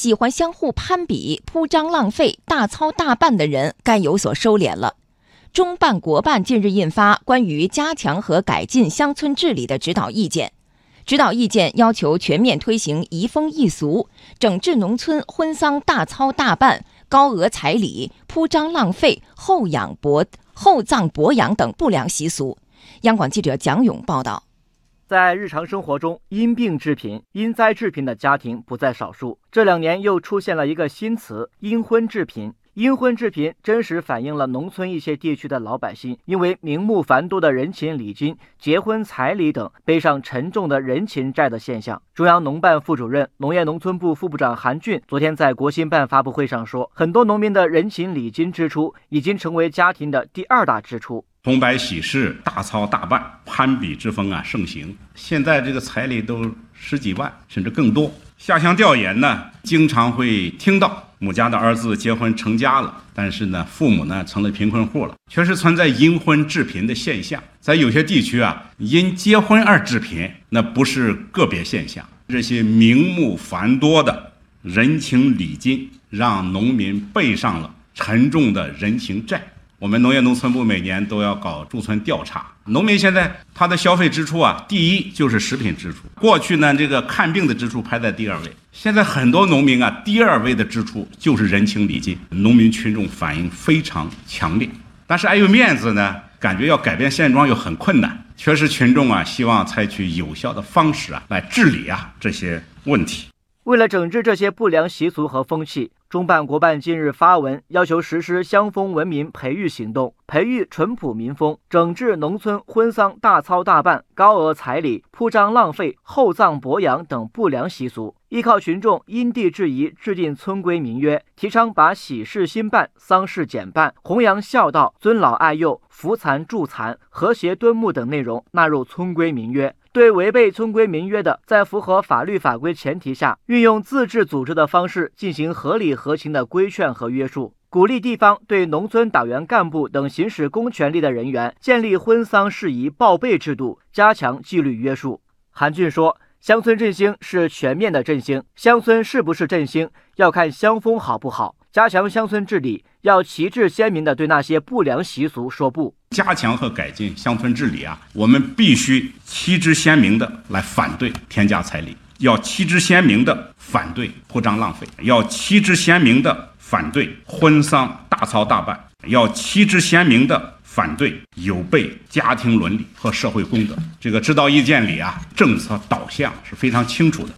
喜欢相互攀比、铺张浪费、大操大办的人该有所收敛了。中办国办近日印发关于加强和改进乡村治理的指导意见，指导意见要求全面推行移风易俗，整治农村婚丧大操大办、高额彩礼、铺张浪费、厚养薄厚葬薄养等不良习俗。央广记者蒋勇报道。在日常生活中，因病致贫、因灾致贫的家庭不在少数。这两年又出现了一个新词“因婚致贫”。因婚致贫，真实反映了农村一些地区的老百姓因为名目繁多的人情礼金、结婚彩礼等，背上沉重的人情债的现象。中央农办副主任、农业农村部副部长韩俊昨天在国新办发布会上说，很多农民的人情礼金支出已经成为家庭的第二大支出。红白喜事大操大办，攀比之风啊盛行。现在这个彩礼都十几万，甚至更多。下乡调研呢，经常会听到某家的儿子结婚成家了，但是呢，父母呢成了贫困户了，确实存在因婚致贫的现象。在有些地区啊，因结婚而致贫，那不是个别现象。这些名目繁多的人情礼金，让农民背上了沉重的人情债。我们农业农村部每年都要搞驻村调查，农民现在他的消费支出啊，第一就是食品支出。过去呢，这个看病的支出排在第二位，现在很多农民啊，第二位的支出就是人情礼金。农民群众反应非常强烈，但是碍于面子呢，感觉要改变现状又很困难。确实，群众啊，希望采取有效的方式啊，来治理啊这些问题。为了整治这些不良习俗和风气。中办国办近日发文，要求实施乡风文明培育行动，培育淳朴民风，整治农村婚丧大操大办、高额彩礼、铺张浪费、厚葬薄养等不良习俗。依靠群众因地制宜制定村规民约，提倡把喜事新办、丧事简办、弘扬孝道、尊老爱幼、扶残助残、和谐敦睦等内容纳入村规民约。对违背村规民约的，在符合法律法规前提下，运用自治组织的方式进行合理合情的规劝和约束，鼓励地方对农村党员干部等行使公权力的人员建立婚丧事宜报备制度，加强纪律约束。韩俊说：“乡村振兴是全面的振兴，乡村是不是振兴，要看乡风好不好。”加强乡村治理，要旗帜鲜明地对那些不良习俗说不。加强和改进乡村治理啊，我们必须旗帜鲜明地来反对天价彩礼，要旗帜鲜明地反对铺张浪费，要旗帜鲜明地反对婚丧大操大办，要旗帜鲜明地反对有悖家庭伦理和社会公德。这个指导意见里啊，政策导向是非常清楚的。